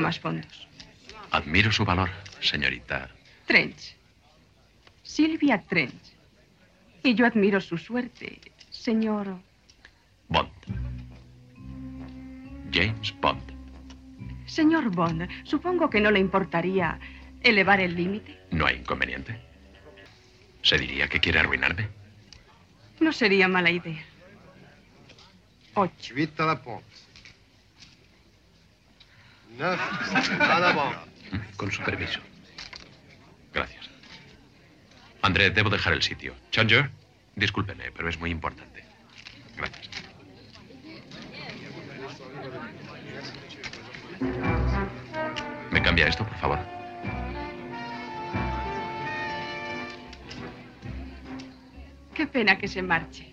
Más fondos. Admiro su valor, señorita. Trench. Silvia Trench. Y yo admiro su suerte, señor. Bond. James Bond. Señor Bond, supongo que no le importaría elevar el límite. No hay inconveniente. ¿Se diría que quiere arruinarme? No sería mala idea. Ocho. Con su permiso. Gracias. André, debo dejar el sitio. Changer, discúlpeme, pero es muy importante. Gracias. ¿Me cambia esto, por favor? Qué pena que se marche.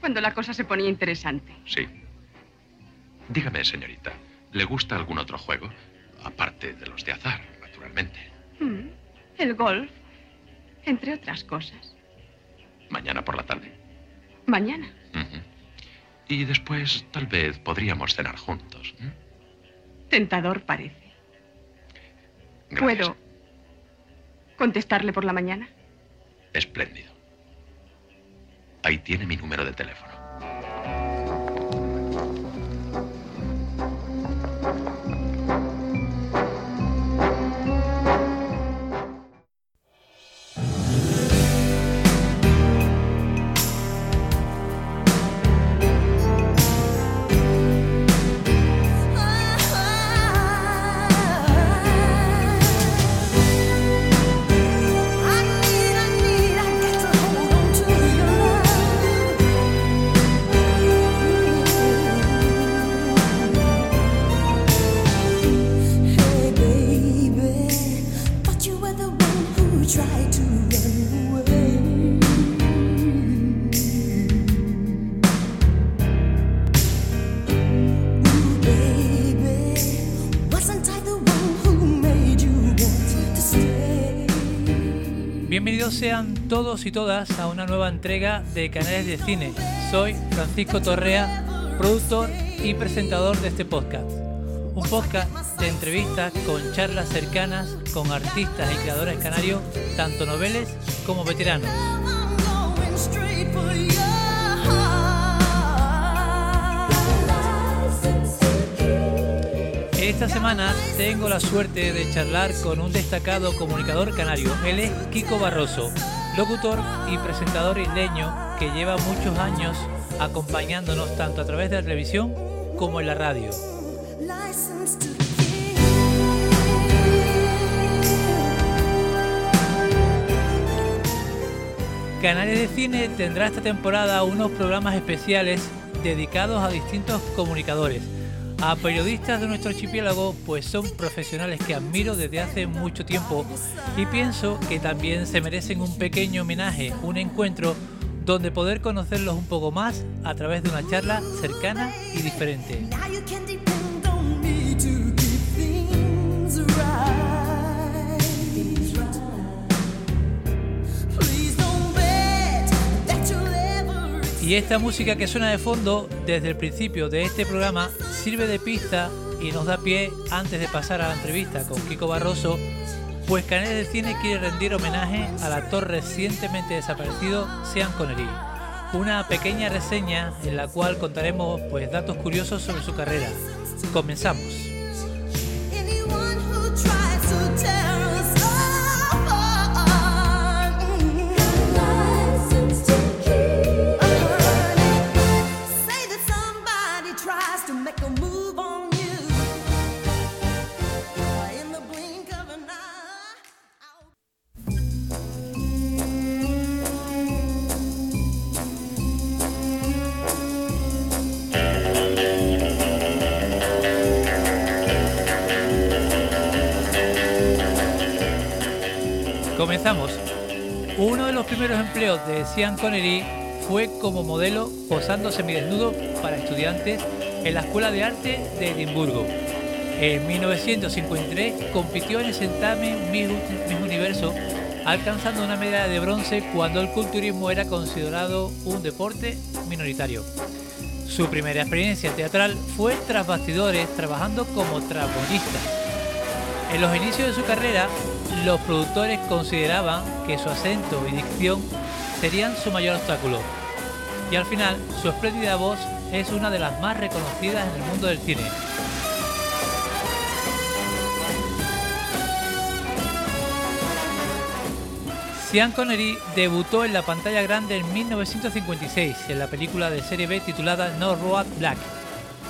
Cuando la cosa se ponía interesante. Sí. Dígame, señorita, ¿le gusta algún otro juego? Aparte de los de azar, naturalmente. Mm, El golf, entre otras cosas. Mañana por la tarde. Mañana. Y después, tal vez, podríamos cenar juntos. ¿m? Tentador parece. Gracias. ¿Puedo contestarle por la mañana? Espléndido. Ahí tiene mi número de teléfono. Sean todos y todas a una nueva entrega de Canales de Cine. Soy Francisco Torrea, productor y presentador de este podcast. Un podcast de entrevistas con charlas cercanas con artistas y creadores canarios, tanto noveles como veteranos. Esta semana tengo la suerte de charlar con un destacado comunicador canario. Él es Kiko Barroso, locutor y presentador isleño que lleva muchos años acompañándonos tanto a través de la televisión como en la radio. Canales de Cine tendrá esta temporada unos programas especiales dedicados a distintos comunicadores, a periodistas de nuestro archipiélago, pues son profesionales que admiro desde hace mucho tiempo y pienso que también se merecen un pequeño homenaje, un encuentro donde poder conocerlos un poco más a través de una charla cercana y diferente. Y esta música que suena de fondo desde el principio de este programa sirve de pista y nos da pie antes de pasar a la entrevista con Kiko Barroso, pues Canales de Cine quiere rendir homenaje al actor recientemente desaparecido Sean Connery. Una pequeña reseña en la cual contaremos pues datos curiosos sobre su carrera. Comenzamos. Sean Connery fue como modelo posando semidesnudo para estudiantes en la Escuela de Arte de Edimburgo. En 1953 compitió en el certamen Miss Universo, alcanzando una medalla de bronce cuando el culturismo era considerado un deporte minoritario. Su primera experiencia teatral fue tras bastidores trabajando como traponista. En los inicios de su carrera los productores consideraban que su acento y dicción serían su mayor obstáculo. Y al final, su espléndida voz es una de las más reconocidas en el mundo del cine. Sean Connery debutó en la pantalla grande en 1956 en la película de serie B titulada No Road Black.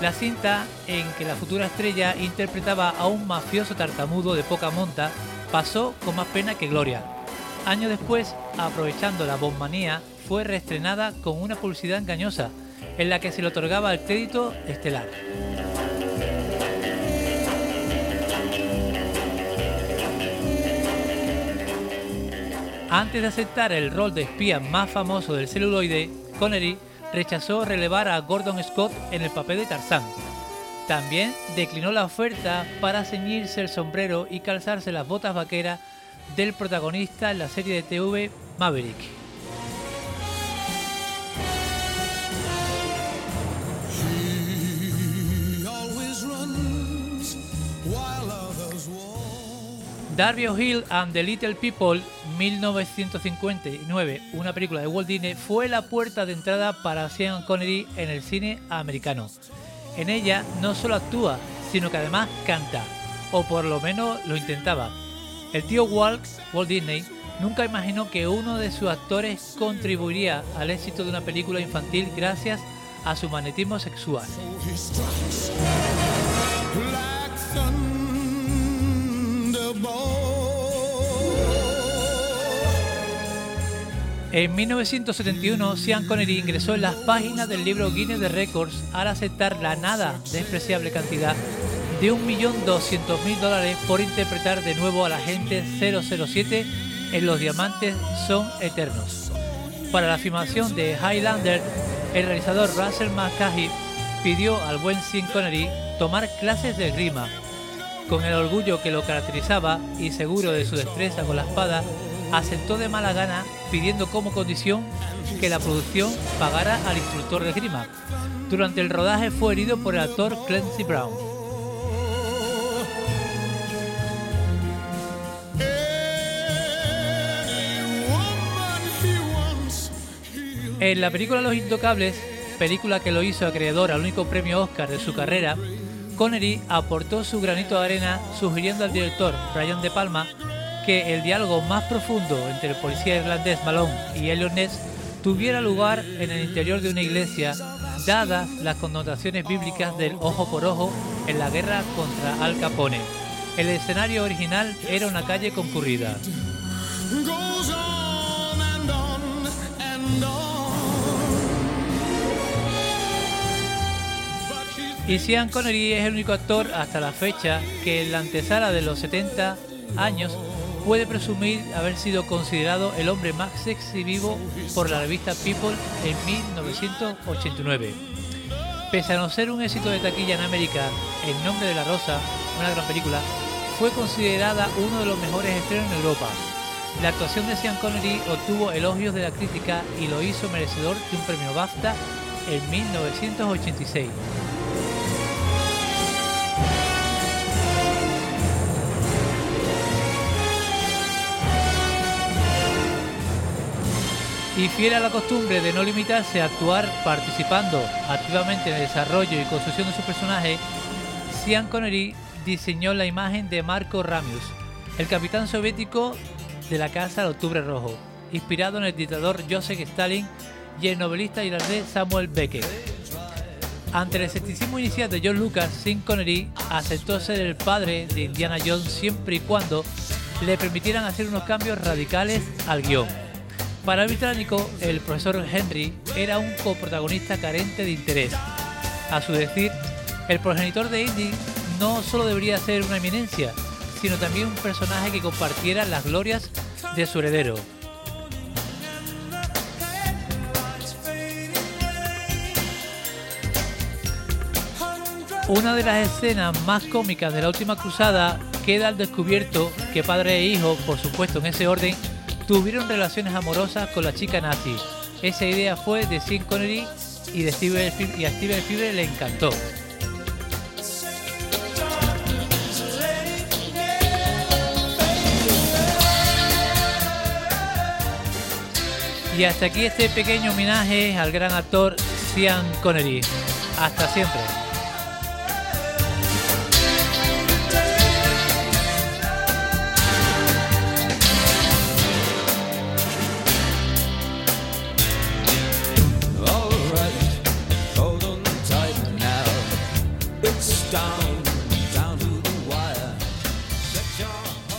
La cinta en que la futura estrella interpretaba a un mafioso tartamudo de poca monta pasó con más pena que gloria. Años después, aprovechando la bombanía, fue reestrenada con una publicidad engañosa, en la que se le otorgaba el crédito estelar. Antes de aceptar el rol de espía más famoso del celuloide, Connery rechazó relevar a Gordon Scott en el papel de Tarzán, también declinó la oferta para ceñirse el sombrero y calzarse las botas vaqueras del protagonista en la serie de TV Maverick. Darby O'Hill and the Little People 1959, una película de Walt Disney, fue la puerta de entrada para Sean Connery en el cine americano. En ella no solo actúa, sino que además canta, o por lo menos lo intentaba. El tío Walt, Walt Disney, nunca imaginó que uno de sus actores contribuiría al éxito de una película infantil gracias a su magnetismo sexual. En 1971, Sean Connery ingresó en las páginas del libro Guinness de Records al aceptar la nada despreciable cantidad de 1.200.000 dólares por interpretar de nuevo al agente 007 en Los Diamantes Son Eternos. Para la filmación de Highlander, el realizador Russell McCahey pidió al buen Sean Connery tomar clases de grima. Con el orgullo que lo caracterizaba y seguro de su destreza con la espada, aceptó de mala gana pidiendo como condición que la producción pagara al instructor de grima. Durante el rodaje fue herido por el actor Clancy Brown. En la película Los Intocables, película que lo hizo acreedor al único premio Oscar de su carrera, Connery aportó su granito de arena sugiriendo al director Brian De Palma que el diálogo más profundo entre el policía irlandés Malone y Elliot Ness tuviera lugar en el interior de una iglesia, dadas las connotaciones bíblicas del ojo por ojo en la guerra contra Al Capone. El escenario original era una calle concurrida. Y Sean Connery es el único actor hasta la fecha que en la antesala de los 70 años puede presumir haber sido considerado el hombre más sexy vivo por la revista People en 1989. Pese a no ser un éxito de taquilla en América, El nombre de la rosa, una gran película, fue considerada uno de los mejores estrenos en Europa. La actuación de Sean Connery obtuvo elogios de la crítica y lo hizo merecedor de un premio BAFTA en 1986. Y fiel a la costumbre de no limitarse a actuar participando activamente en el desarrollo y construcción de su personaje, Sean Connery diseñó la imagen de Marco Ramius, el capitán soviético de la Casa del Octubre Rojo, inspirado en el dictador Joseph Stalin y el novelista irlandés Samuel Beckett. Ante el escepticismo inicial de John Lucas, Sean Connery aceptó ser el padre de Indiana Jones siempre y cuando le permitieran hacer unos cambios radicales al guion. Para el británico, el profesor Henry era un coprotagonista carente de interés. A su decir, el progenitor de Indy no solo debería ser una eminencia, sino también un personaje que compartiera las glorias de su heredero. Una de las escenas más cómicas de la última cruzada queda al descubierto que padre e hijo, por supuesto en ese orden, tuvieron relaciones amorosas con la chica nazi. Esa idea fue de Sean Connery y, de Steven y a Steven Spielberg le encantó. Y hasta aquí este pequeño homenaje al gran actor Sean Connery. Hasta siempre.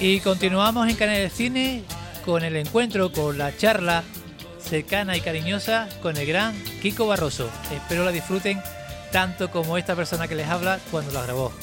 Y continuamos en Canal de Cine con el encuentro, con la charla cercana y cariñosa con el gran Kiko Barroso. Espero la disfruten tanto como esta persona que les habla cuando la grabó.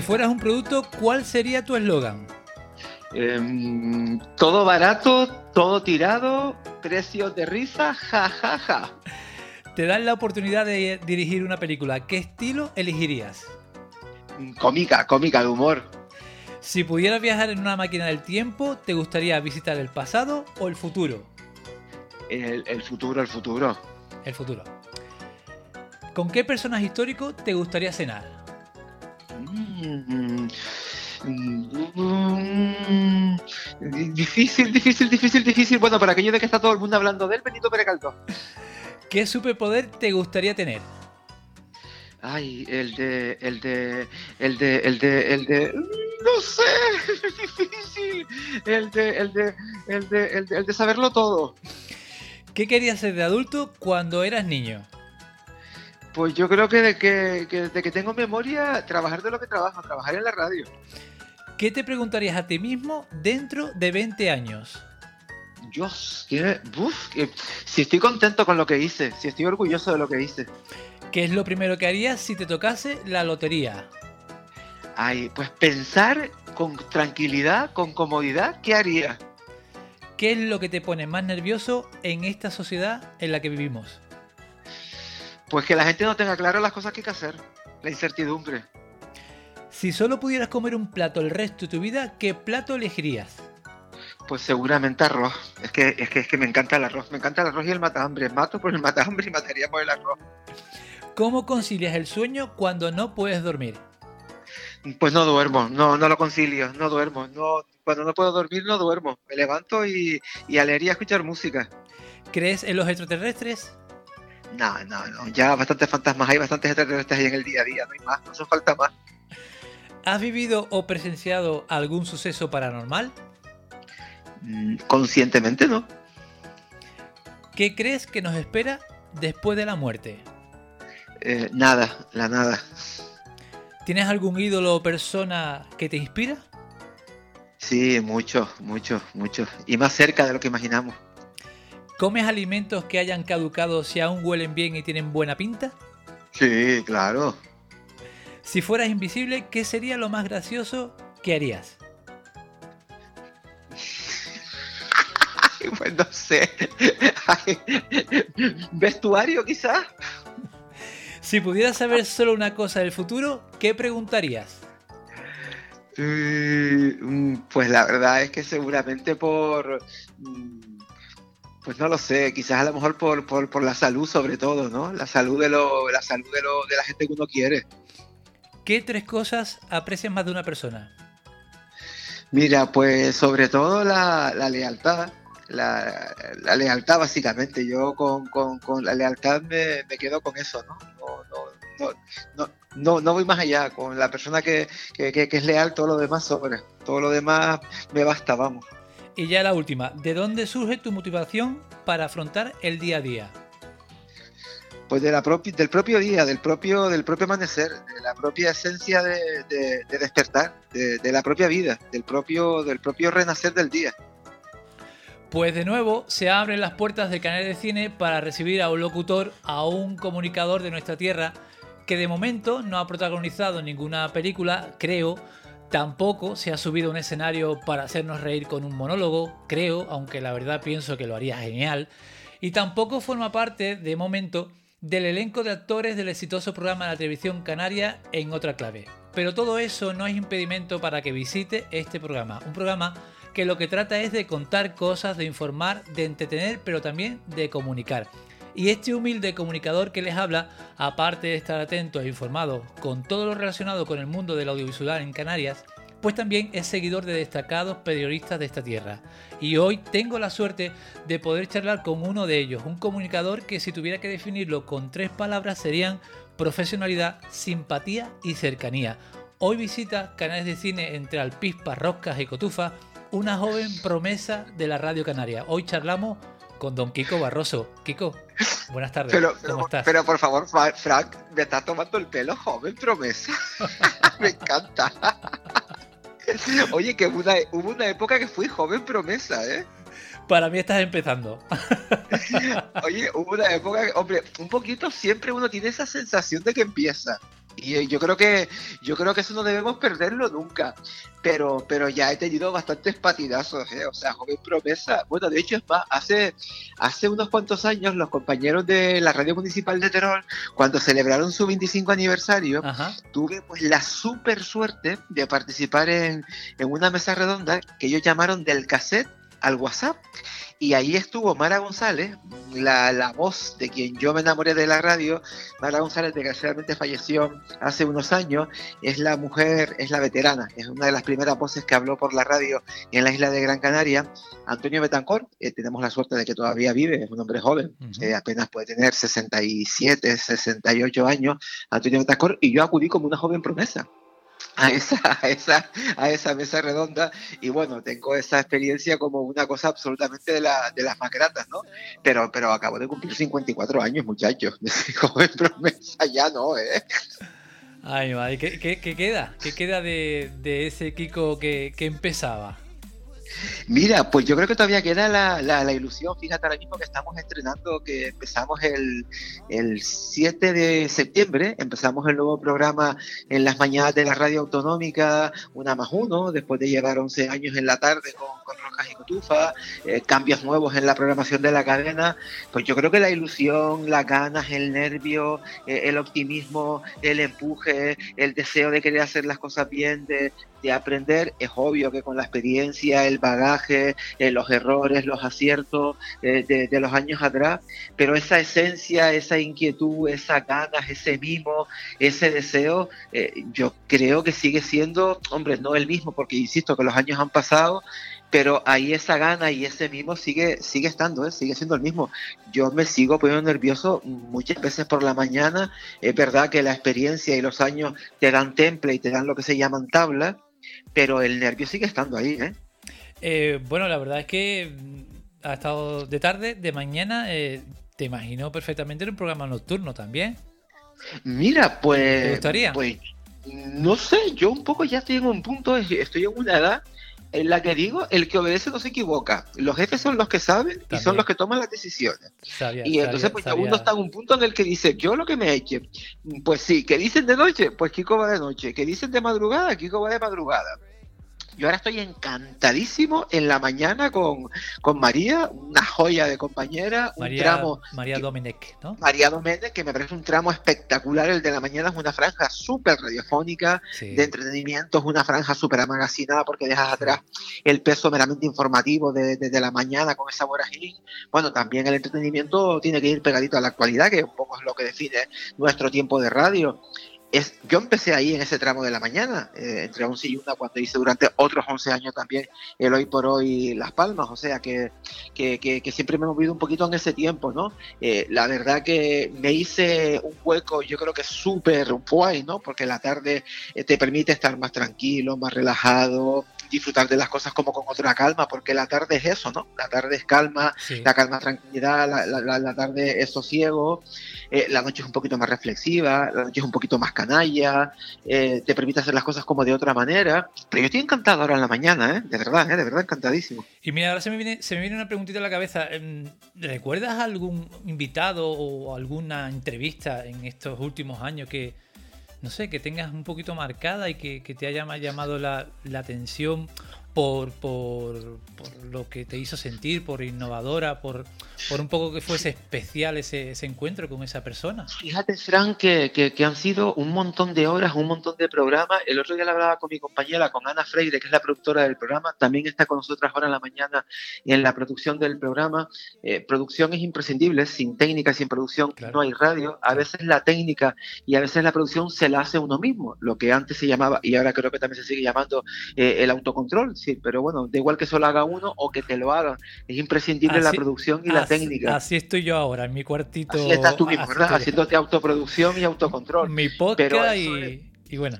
Si fueras un producto, ¿cuál sería tu eslogan? Em, todo barato, todo tirado, precios de risa, ja, ja, ja. Te dan la oportunidad de dirigir una película. ¿Qué estilo elegirías? Cómica, cómica, de humor. Si pudieras viajar en una máquina del tiempo, ¿te gustaría visitar el pasado o el futuro? El, el futuro, el futuro. El futuro. ¿Con qué personaje histórico te gustaría cenar? Mm, difícil, difícil, difícil, difícil. Bueno, para aquello de que está todo el mundo hablando de él, Benito Pérez Galdós. ¿Qué superpoder te gustaría tener? Ay, el de, el de, el de, el de, el de, no sé, es difícil. El de, el de, el de, el de, el de saberlo todo. ¿Qué querías ser de adulto cuando eras niño? Pues yo creo que, de que, que que tengo memoria, trabajar de lo que trabajo, trabajar en la radio. ¿Qué te preguntarías a ti mismo dentro de 20 años? Yo, que, uf, que- si estoy contento con lo que hice, si estoy orgulloso de lo que hice. ¿Qué es lo primero que harías si te tocase la lotería? Ay, pues pensar con tranquilidad, con comodidad, ¿qué haría? ¿Qué es lo que te pone más nervioso en esta sociedad en la que vivimos? Pues que la gente no tenga claro las cosas que hay que hacer, la incertidumbre. Si solo pudieras comer un plato el resto de tu vida, ¿qué plato elegirías? Pues seguramente arroz. Es que, es que, es que me encanta el arroz, me encanta el arroz y el matahambre. Mato por el matahambre y mataría por el arroz. ¿Cómo concilias el sueño cuando no puedes dormir? Pues no duermo, no, no lo concilio, no duermo. No, cuando no puedo dormir no duermo. Me levanto y, y a leer y a escuchar música. ¿Crees en los extraterrestres? No, no, no. Ya bastantes fantasmas hay, bastantes extraterrestres ahí en el día a día, no hay más, no hace falta más. ¿Has vivido o presenciado algún suceso paranormal? Mm, Conscientemente no. ¿Qué crees que nos espera después de la muerte? Eh, nada, la nada. ¿Tienes algún ídolo o persona que te inspira? Sí, mucho, mucho, mucho. Y más cerca de lo que imaginamos. ¿Comes alimentos que hayan caducado si aún huelen bien y tienen buena pinta? Sí, claro. Si fueras invisible, ¿qué sería lo más gracioso que harías? Pues no sé. ¿Vestuario quizás? Si pudieras saber solo una cosa del futuro, ¿qué preguntarías? Mm, Pues la verdad es que seguramente por... Pues no lo sé, quizás a lo mejor por, por, por la salud sobre todo, ¿no? La salud de lo, la salud de lo, de la gente que uno quiere. ¿Qué tres cosas aprecias más de una persona? Mira, pues sobre todo la, la lealtad. La, la lealtad básicamente. Yo con, con- con la lealtad me, me quedo con eso, ¿no? No, no, no, no, no, no voy más allá. Con la persona que, que, que- que es leal, todo lo demás sobra. Todo lo demás me basta, vamos. Y ya la última, ¿de dónde surge tu motivación para afrontar el día a día? Pues de la propi- del propio día, del propio, del propio amanecer, de la propia esencia de, de- de despertar, de, de la propia vida, del propio, del propio renacer del día. Pues de nuevo se abren las puertas del canal de cine para recibir a un locutor, a un comunicador de nuestra tierra, que de momento no ha protagonizado ninguna película, creo, tampoco se ha subido un escenario para hacernos reír con un monólogo, creo, aunque la verdad pienso que lo haría genial, y tampoco forma parte, de momento, del elenco de actores del exitoso programa de la televisión canaria en otra clave. Pero todo eso no es impedimento para que visite este programa, un programa que lo que trata es de contar cosas, de informar, de entretener, pero también de comunicar. Y este humilde comunicador que les habla, aparte de estar atento e informado con todo lo relacionado con el mundo del audiovisual en Canarias, pues también es seguidor de destacados periodistas de esta tierra. Y hoy tengo la suerte de poder charlar con uno de ellos, un comunicador que si tuviera que definirlo con tres palabras serían profesionalidad, simpatía y cercanía. Hoy visita canales de cine entre Alpispas, Roscas y Cotufa, una joven promesa de la radio canaria. Hoy charlamos con don Kiko Barroso. Kiko, buenas tardes. Pero, ¿Cómo estás? pero por favor, Fra- Frank, me estás tomando el pelo, joven promesa. me encanta. Oye, que hubo una, hubo una época que fui joven promesa, ¿eh? Para mí estás empezando. Oye, hubo una época, que, hombre, un poquito siempre uno tiene esa sensación de que empieza. Y eh, yo creo que yo creo que eso no debemos perderlo nunca. Pero pero ya he tenido bastantes patidazos, ¿eh? o sea, joven promesa. Bueno, de hecho es más, hace hace unos cuantos años los compañeros de la radio municipal de Terol, cuando celebraron su 25 aniversario, Ajá. tuve pues la super suerte de participar en, en una mesa redonda que ellos llamaron del cassette al WhatsApp. Y ahí estuvo Mara González, la, la voz de quien yo me enamoré de la radio. Mara González desgraciadamente falleció hace unos años. Es la mujer, es la veterana, es una de las primeras voces que habló por la radio en la isla de Gran Canaria. Antonio Betancor, eh, tenemos la suerte de que todavía vive, es un hombre joven, eh, apenas puede tener 67, 68 años. Antonio Betancor, y yo acudí como una joven promesa a esa, a esa, a esa mesa redonda y bueno, tengo esa experiencia como una cosa absolutamente de, la, de las más gratas, ¿no? Pero, pero acabo de cumplir 54 años, muchachos. Joven promesa ya no, ¿eh? Ay, ¿qué, queda? ¿Qué queda de, ese Kiko que empezaba? Mira, pues yo creo que todavía queda la, la- ilusión. Fíjate ahora mismo que estamos estrenando, que empezamos el, el 7 de septiembre, empezamos el nuevo programa en las mañanas de la radio autonómica, una más uno, después de llevar 11 años en la tarde con, con Y Cotufa, eh, cambios nuevos en la programación de la cadena. Pues yo creo que la ilusión, las ganas, el nervio, eh, el optimismo, el empuje, el deseo de querer hacer las cosas bien, de, de aprender, es obvio que con la experiencia, el bagaje, eh, los errores, los aciertos eh, de, de los años atrás, pero esa esencia, esa inquietud, esas ganas, ese mimo, ese deseo, eh, yo creo que sigue siendo, hombre, no el mismo, porque insisto que los años han pasado, pero ahí esa gana y ese mimo sigue, sigue estando, ¿eh? sigue siendo el mismo. Yo me sigo poniendo nervioso muchas veces por la mañana. Es verdad que la experiencia y los años te dan temple y te dan lo que se llaman tablas, pero el nervio sigue estando ahí. ¿eh? Eh, bueno, la verdad es que mm, ha estado de tarde, de mañana. eh, te imagino perfectamente en un programa nocturno también. Mira, pues. ¿Te gustaría? Pues no sé, yo un poco ya estoy en un punto, estoy en una edad la que digo, el que obedece no se equivoca. Los jefes son los que saben y son los que toman las decisiones. Sabía- Y entonces sabía- pues sabía- uno está en un punto en el que dice, yo lo que me eche, pues sí, que dicen de noche, pues Kiko va de noche, que dicen de madrugada, Kiko va de madrugada. Yo ahora estoy encantadísimo en la mañana con, con María, una joya de compañera, un María, tramo María Domenech, ¿no? María Doménez, que me parece un tramo espectacular. El de la mañana es una franja súper radiofónica, Sí. de entretenimiento, es una franja súper amagacinada porque dejas atrás el peso meramente informativo de, de- de la mañana con esa vorágine. Bueno, también el entretenimiento tiene que ir pegadito a la actualidad, que un poco es lo que define nuestro tiempo de radio. Es, yo empecé ahí en ese tramo de la mañana, eh, entre 11 y 1, cuando hice durante otros 11 años también el Hoy por Hoy Las Palmas, o sea que, que, siempre me he movido un poquito en ese tiempo, ¿no? Eh, la verdad que me hice un hueco, yo creo que súper guay, ¿no? Porque la tarde eh, te permite estar más tranquilo, más relajado, disfrutar de las cosas como con otra calma, porque la tarde es eso, ¿no? La tarde es calma, Sí. la calma es tranquilidad, la, la- la- la tarde es sosiego, eh, la noche es un poquito más reflexiva, la noche es un poquito más canalla, eh, te permite hacer las cosas como de otra manera. Pero yo estoy encantado ahora en la mañana, ¿eh? De verdad, ¿eh? De verdad encantadísimo. Y mira, ahora se me viene, se me viene una preguntita a la cabeza. Em, ¿Recuerdas algún invitado o alguna entrevista en estos últimos años que, no sé, que tengas un poquito marcada y que, que te haya ma- llamado la, la atención por, por, por lo que te hizo sentir, por innovadora, por, por un poco que fuese especial ese, ese encuentro con esa persona? Fíjate, Fran, que, que, que han sido un montón de horas, un montón de programas. El otro día le hablaba con mi compañera, con Ana Freire, que es la productora del programa. También está con nosotras ahora en la mañana en la producción del programa. Eh, producción es imprescindible. Sin técnica, sin producción, no hay radio. A veces la técnica y a veces la producción se la hace uno mismo. Lo que antes se llamaba, y ahora creo que también se sigue llamando, eh, el autocontrol. Sí, pero bueno, da igual que solo haga uno o que te lo hagan. Es imprescindible la producción y la técnica. Así estoy yo ahora, en mi cuartito. Así estás tú mismo, ¿verdad? Haciéndote autoproducción y autocontrol. Mi podcast Pero y, y bueno.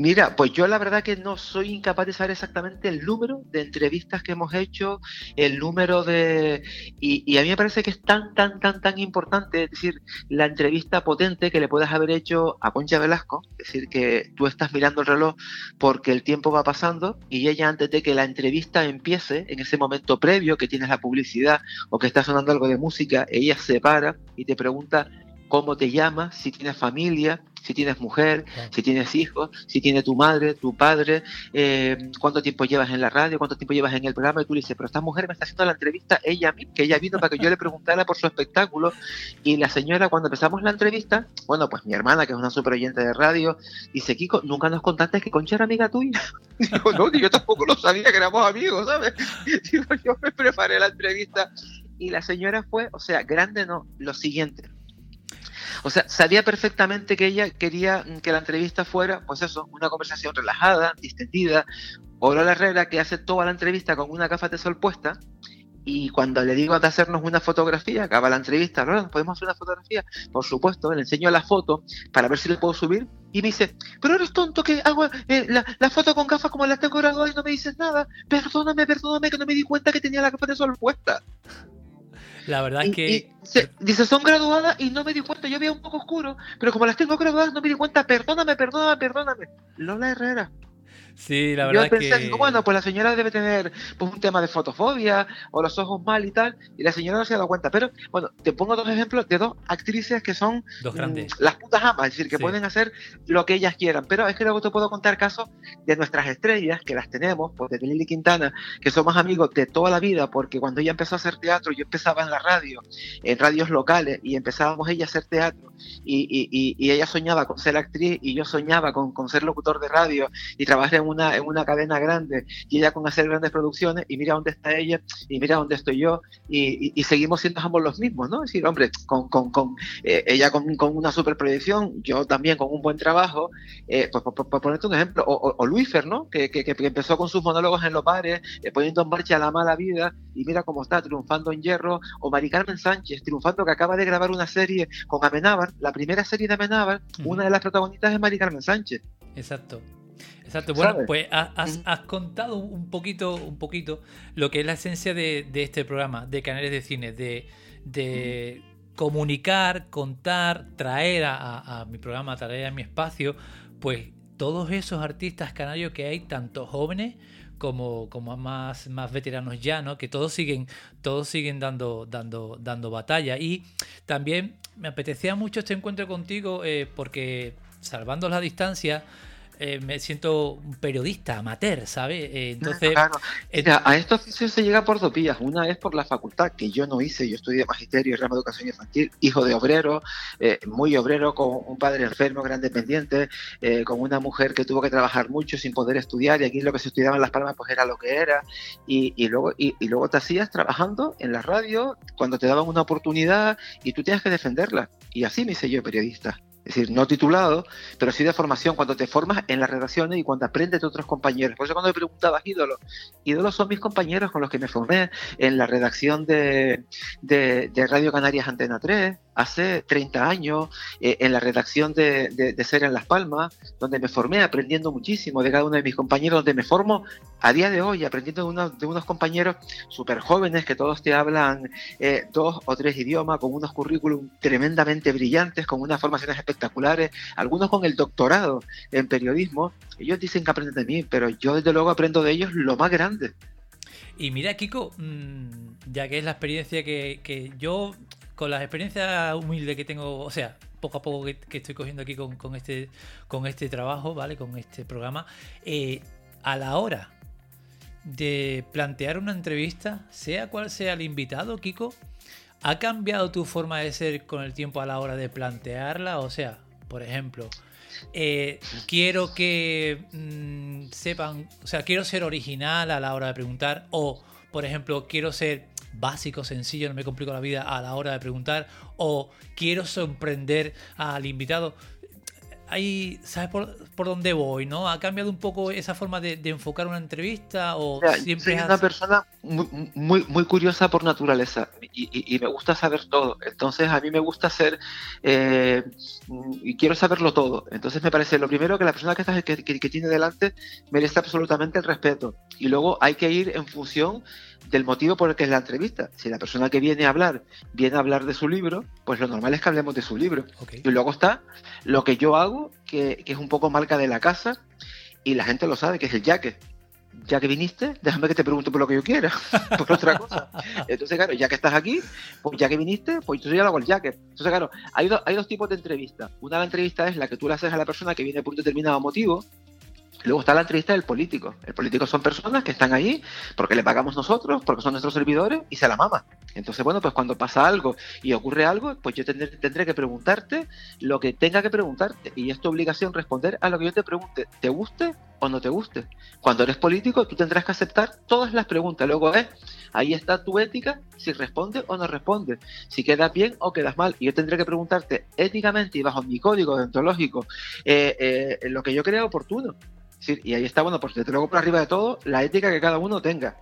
Mira, pues yo la verdad que no soy incapaz de saber exactamente el número de entrevistas que hemos hecho, el número de... Y, a mí me parece que es tan, tan, tan, tan importante, es decir, la entrevista potente que le puedas haber hecho a Concha Velasco, es decir, que tú estás mirando el reloj porque el tiempo va pasando y ella antes de que la entrevista empiece, en ese momento previo que tienes la publicidad o que está sonando algo de música, ella se para y te pregunta cómo te llamas, si tienes familia, si tienes mujer, si tienes hijos, si tiene tu madre, tu padre, eh, cuánto tiempo llevas en la radio, cuánto tiempo llevas en el programa, y tú le dices, pero esta mujer me está haciendo la entrevista ella a mí, que ella vino para que yo le preguntara por su espectáculo, y la señora cuando empezamos la entrevista, bueno, pues mi hermana, que es una super oyente de radio, dice, Kiko, nunca nos contaste que Concha era amiga tuya. Digo, no, ni yo tampoco lo sabía que éramos amigos, ¿sabes? Digo, yo me preparé la entrevista, y la señora fue, o sea, grande no, lo siguiente. O sea, sabía perfectamente que ella quería que la entrevista fuera, pues eso, una conversación relajada, distendida. Aurora Herrera, que hace toda la entrevista con una gafa de sol puesta, y cuando le digo de hacernos una fotografía, acaba la entrevista, ¿no? ¿Nos podemos hacer una fotografía? Por supuesto, le enseño la foto para ver si le puedo subir, y me dice, pero eres tonto que hago eh, la, la foto con gafas como la tengo graduada y no me dices nada. Perdóname, perdóname que no me di cuenta que tenía la gafa de sol puesta. La verdad Y- es que. y se- dice, son graduadas y no me di cuenta, yo veía un poco oscuro, pero como las tengo graduadas no me di cuenta, perdóname, perdóname, perdóname. Lola Herrera. Sí, la yo verdad es pensé, que. digo, bueno, pues la señora debe tener pues, un tema de fotofobia o los ojos mal y tal, y la señora no se ha dado cuenta. Pero bueno, te pongo dos ejemplos de dos actrices que son Dos mm, grandes. las putas amas, es decir, que Sí. pueden hacer lo que ellas quieran. Pero es que luego te puedo contar casos de nuestras estrellas, que las tenemos, pues de Lili Quintana, que somos amigos de toda la vida, porque cuando ella empezó a hacer teatro, yo empezaba en la radio, en radios locales, y empezábamos ella a hacer teatro, y, y- y- y ella soñaba con ser actriz, y yo soñaba con, con ser locutor de radio, y trabajar en una, en una cadena grande y ella con hacer grandes producciones y mira dónde está ella y mira dónde estoy yo y, y- y seguimos siendo ambos los mismos, ¿no? Es decir, hombre, con, con, con, eh, ella con, con una super proyección, yo también con un buen trabajo, eh, pues por, por- por ponerte un ejemplo, o, o, o Luífer, ¿no? Que, que, que empezó con sus monólogos en los bares, eh, poniendo en marcha la mala vida y mira cómo está triunfando en hierro, o Mari Carmen Sánchez triunfando que acaba de grabar una serie con Amenábar, la primera serie de Amenábar, una de las protagonistas es Mari Carmen Sánchez. Exacto. Exacto. Bueno, ¿Sabes? pues has, contado un poquito, un poquito lo que es la esencia de, de este programa, de Canales de Cine, de, de comunicar, contar, traer a, a- a mi programa, traer a mi espacio, pues todos esos artistas canarios que hay, tanto jóvenes como, como más, más veteranos ya, ¿no? Que todos siguen, todos siguen dando, dando, dando batalla. Y también me apetecía mucho este encuentro contigo eh, porque, salvando la distancia, eh, me siento un periodista amateur, ¿sabes? Eh, entonces, Claro. eh, Mira, a estos oficios se llega por dos vías. Una es por la facultad, que yo no hice, yo estudié magisterio y rama de educación infantil, hijo de obrero, eh, muy obrero, con un padre enfermo, gran dependiente, con una mujer que tuvo que trabajar mucho sin poder estudiar, y aquí lo que se estudiaba en Las Palmas pues era lo que era, y, y luego, y, y luego te hacías trabajando en la radio cuando te daban una oportunidad y tú tenías que defenderla. Y así me hice yo periodista. Es decir, no titulado, pero sí de formación, cuando te formas en las redacciones y cuando aprendes de otros compañeros. Por eso cuando me preguntabas ídolos, ídolos son mis compañeros con los que me formé en la redacción de, de- Radio Canarias Antena 3 hace 30 años, eh, en la redacción de, de, de Ser en Las Palmas, donde me formé aprendiendo muchísimo de cada uno de mis compañeros, donde me formo a día de hoy aprendiendo de, unos- de unos compañeros súper jóvenes que todos te hablan eh, dos o tres idiomas, con unos currículum tremendamente brillantes, con unas formaciones espectaculares, algunos con el doctorado en periodismo. Ellos dicen que aprenden de mí, pero yo desde luego aprendo de ellos lo más grande. Y mira, Kiko, mm, ya que es la experiencia que, que yo, con la experiencia humilde que tengo, o sea, poco a poco que, que estoy cogiendo aquí con, con este, con este trabajo, ¿vale? Con este programa, eh, a la hora de plantear una entrevista, sea cual sea el invitado, Kiko, ¿ha cambiado tu forma de ser con el tiempo a la hora de plantearla? O sea, por ejemplo, eh, quiero que mm, sepan, o sea, quiero ser original a la hora de preguntar, o por ejemplo, quiero ser básico, sencillo, no me complico la vida a la hora de preguntar, o quiero sorprender al invitado. Ahí, ¿sabes por, por dónde voy? ¿No? ¿Ha cambiado un poco esa forma de, de enfocar una entrevista? ¿O yo siempre soy has- una persona muy, muy, muy curiosa por naturaleza y, y- y me gusta saber todo. Entonces a mí me gusta ser eh, y quiero saberlo todo. Entonces me parece lo primero que la persona que, está, que, que- que tiene delante merece absolutamente el respeto. Y luego hay que ir en función del motivo por el que es la entrevista. Si la persona que viene a hablar viene a hablar de su libro, pues lo normal es que hablemos de su libro. Y luego está lo que yo hago, que, que es un poco marca de la casa, y la gente lo sabe, que es el yaque. Ya que viniste, déjame que te pregunte por lo que yo quiera, por otra cosa. Entonces, claro, ya que estás aquí, pues ya que viniste, pues yo ya lo hago el yaque. Entonces, claro, hay, do- hay dos tipos de entrevistas. Una la entrevista es la que tú le haces a la persona que viene por un determinado motivo, Luego está la entrevista del político. El político son personas que están ahí porque le pagamos nosotros, porque son nuestros servidores y se la mama. Entonces, bueno, pues cuando pasa algo y ocurre algo, pues yo tendré, que preguntarte lo que tenga que preguntarte. Y es tu obligación responder a lo que yo te pregunte, te guste o no te guste. Cuando eres político, tú tendrás que aceptar todas las preguntas. Luego es, ahí está tu ética, si responde o no responde, si quedas bien o quedas mal. Y yo tendré que preguntarte éticamente y bajo mi código deontológico eh, eh, lo que yo crea oportuno. Decir, y ahí está, bueno, pues desde luego por arriba de todo, la ética que cada uno tenga.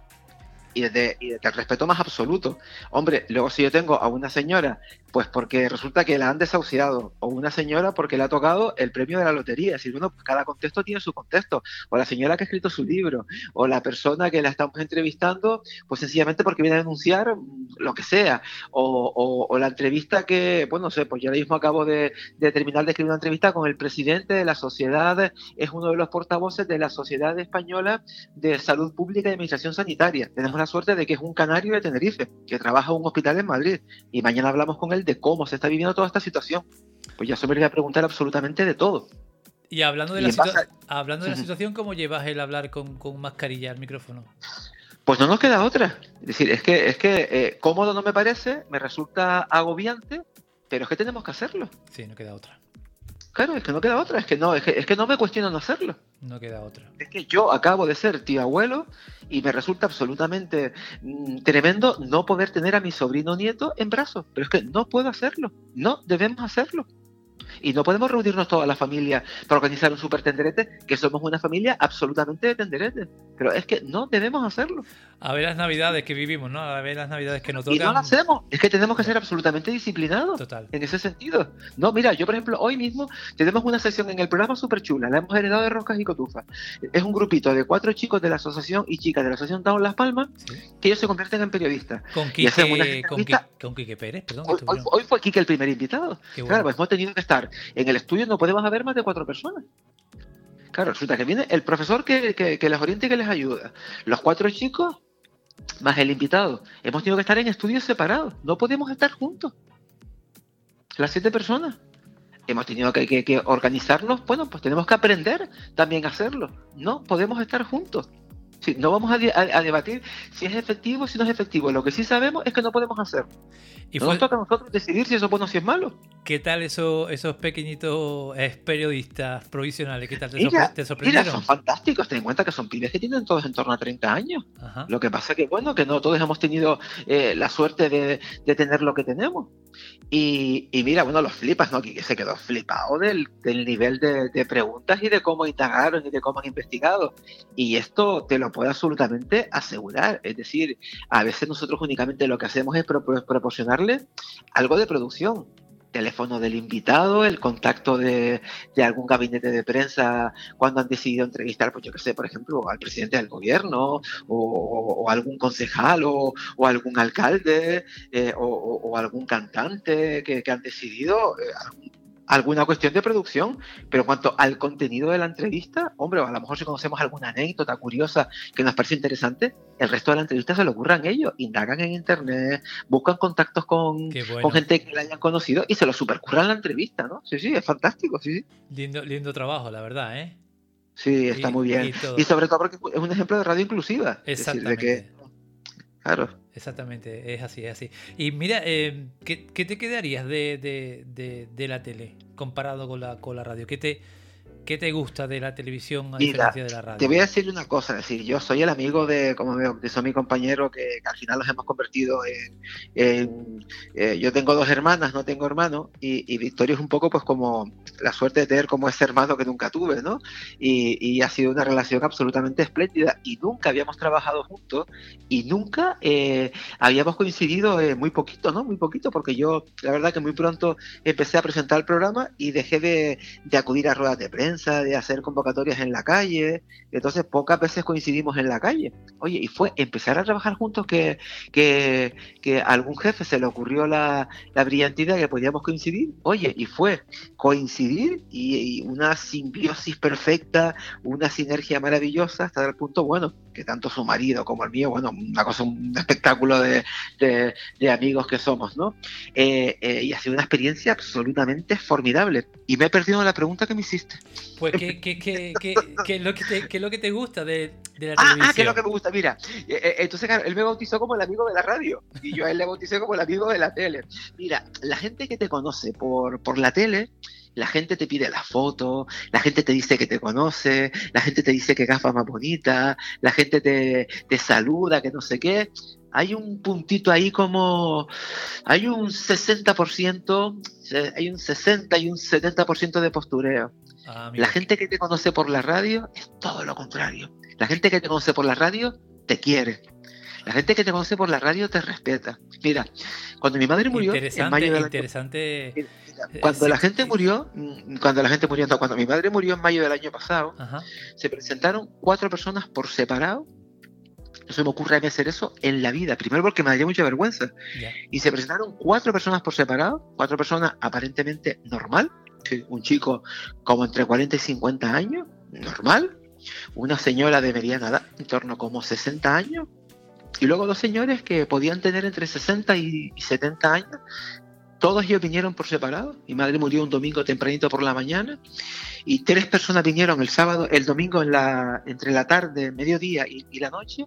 Y desde, y desde el respeto más absoluto. Hombre, luego si yo tengo a una señora, pues porque resulta que la han desahuciado, o una señora porque le ha tocado el premio de la lotería. Decir, bueno, pues cada contexto tiene su contexto. O la señora que ha escrito su libro, o la persona que la estamos entrevistando, pues sencillamente porque viene a denunciar lo que sea. O, la entrevista que, bueno, no sé, pues yo ahora mismo acabo de, de terminar de escribir una entrevista con el presidente de la sociedad, es uno de los portavoces de la Sociedad Española de Salud Pública y Administración Sanitaria. Tenemos la suerte de que es un canario de Tenerife, que trabaja en un hospital en Madrid. Y mañana hablamos con él de cómo se está viviendo toda esta situación. Pues ya se me voy a preguntar absolutamente de todo. Y hablando de Y la, situa- hablando de la situación, ¿cómo llevas el hablar con, con mascarilla al micrófono? Pues no nos queda otra. Es decir, es que, es que eh, cómodo no me parece, me resulta agobiante, pero es que tenemos que hacerlo. Sí, no queda otra. Claro, es que no queda otra, es que no, es que, es que no me cuestiono no hacerlo. No queda otra. Es que yo acabo de ser tío abuelo y me resulta absolutamente mm, tremendo no poder tener a mi sobrino nieto en brazos. Pero es que no puedo hacerlo. No debemos hacerlo. Y no podemos reunirnos toda la familia para organizar un super tenderete, que somos una familia absolutamente de tenderete. Pero es que no debemos hacerlo. A ver las navidades que vivimos, ¿no? A ver las navidades que nos Y no tocan. lo hacemos. Es que tenemos que ser absolutamente disciplinados Total. en ese sentido. No, mira, yo por ejemplo, hoy mismo tenemos una sesión en el programa súper chula, la hemos heredado de Roscas y Cotufas. Es un grupito de cuatro chicos de la asociación y chicas de la asociación Town Las Palmas que ellos se convierten en periodistas. Con Y hacemos unas Quique, con. Quique, con Quique Pérez, perdón. Hoy, hoy- hoy fue Kike el primer invitado. Bueno. Claro, pues hemos tenido que estar en el estudio, no podemos haber más de cuatro personas. Claro, resulta que viene el profesor que, que- les orienta y que les ayuda. Los cuatro chicos, más el invitado. Hemos tenido que estar en estudios separados. No podemos estar juntos. Las siete personas. Hemos tenido que, que- que organizarnos. Bueno, pues tenemos que aprender también a hacerlo. No podemos estar juntos. Sí, no vamos a, a- a debatir si es efectivo o si no es efectivo. Lo que sí sabemos es que no podemos hacerlo. Y no fue- nos toca a nosotros decidir si eso es bueno o si es malo. ¿Qué tal eso, esos pequeñitos eh, periodistas provisionales? ¿Qué tal? ¿Te, Mira, te mira, sorprendieron? son fantásticos. Ten en cuenta que son pibes que tienen todos en torno a 30 años. Ajá. Lo que pasa que, bueno, que no todos hemos tenido eh, la suerte de, de tener lo que tenemos. Y, y mira, bueno, los flipas, ¿no? Que se quedó flipado del, del nivel de, preguntas y de cómo indagaron y de cómo han investigado. Y esto te lo puedo absolutamente asegurar. Es decir, a veces nosotros únicamente lo que hacemos es pro- pro- proporcionarle algo de producción. Teléfono del invitado, el contacto de, de algún gabinete de prensa cuando han decidido entrevistar, pues yo que sé, por ejemplo, al presidente del gobierno o, o- algún concejal o, o algún alcalde eh, o, o- algún cantante que, que han decidido eh, algún- alguna cuestión de producción, pero en cuanto al contenido de la entrevista, hombre, a lo mejor si conocemos alguna anécdota curiosa que nos parece interesante, el resto de la entrevista se lo ocurran ellos, indagan en internet, buscan contactos con, bueno. con gente que la hayan conocido y se lo supercurran la entrevista, ¿no? Sí, sí, es fantástico, sí, sí. Lindo, lindo trabajo, la verdad, ¿eh? Sí, está Y- muy bien. y sobre todo porque es un ejemplo de radio inclusiva. Es decir, de Exactamente. que, claro. Exactamente, es así, es así. Y mira, eh, ¿qué, qué te quedarías de, de- de- de la tele comparado con la, con la radio? ¿Qué te, ¿Qué te gusta de la televisión a Mira, diferencia de la radio? Te voy a decir una cosa, es decir, yo soy el amigo de, como me bautizó mi compañero, que, que al final nos hemos convertido en... en- eh, yo tengo dos hermanas, no tengo hermano, y, y Victoria es un poco pues como la suerte de tener como ese hermano que nunca tuve, ¿no? Y, y ha sido una relación absolutamente espléndida, y nunca habíamos trabajado juntos, y nunca eh, habíamos coincidido eh, muy poquito, ¿no? Muy poquito, porque yo, la verdad que muy pronto empecé a presentar el programa y dejé de, de acudir a ruedas de prensa, de hacer convocatorias en la calle, entonces pocas veces coincidimos en la calle. Oye, y fue empezar a trabajar juntos que, que, a algún jefe se le ocurrió la, la brillante idea que podíamos coincidir, oye, y fue coincidir y, y una simbiosis perfecta, una sinergia maravillosa hasta el punto, bueno, que tanto su marido como el mío, bueno, una cosa, un espectáculo de, de- de amigos que somos, ¿no? Eh, eh, y ha sido una experiencia absolutamente formidable. Y me he perdido la pregunta que me hiciste. Pues, ¿qué, qué, qué, qué- qué es lo que te, qué es lo que te gusta de, de la Ah, televisión? ah, que es lo que me gusta. Mira, eh, entonces claro, él me bautizó como el amigo de la radio y yo a él le bauticé como el amigo de la tele. Mira, la gente que te conoce por, por la tele, la gente te pide la foto, la gente te dice que te conoce, la gente te dice que gafas más bonita, la gente te, te saluda, que no sé qué. Hay un puntito ahí como, hay un 60%, se- hay un 60 y un 70% de postureo. Ah. La gente que te conoce por la radio es todo lo contrario. La gente que te conoce por la radio te quiere. La gente que te conoce por la radio te respeta. Mira, cuando mi madre murió en Interesante, mayo del año interesante. eh, cuando sí, la gente murió, mm, cuando la gente murió, no, cuando mi madre murió en mayo del año pasado, Ajá. se presentaron cuatro personas por separado. No se me ocurre a mí hacer eso en la vida. Primero porque me daría mucha vergüenza. Y se presentaron cuatro personas por separado, cuatro personas aparentemente normal, un chico como entre 40 y 50 años, normal, una señora de mediana edad, en torno como 60 años, y luego dos señores que podían tener entre 60 y y 70 años. Todos ellos vinieron por separado. Mi madre murió un domingo tempranito por la mañana y tres personas vinieron el sábado, el domingo en la, entre la tarde, mediodía y, y la noche.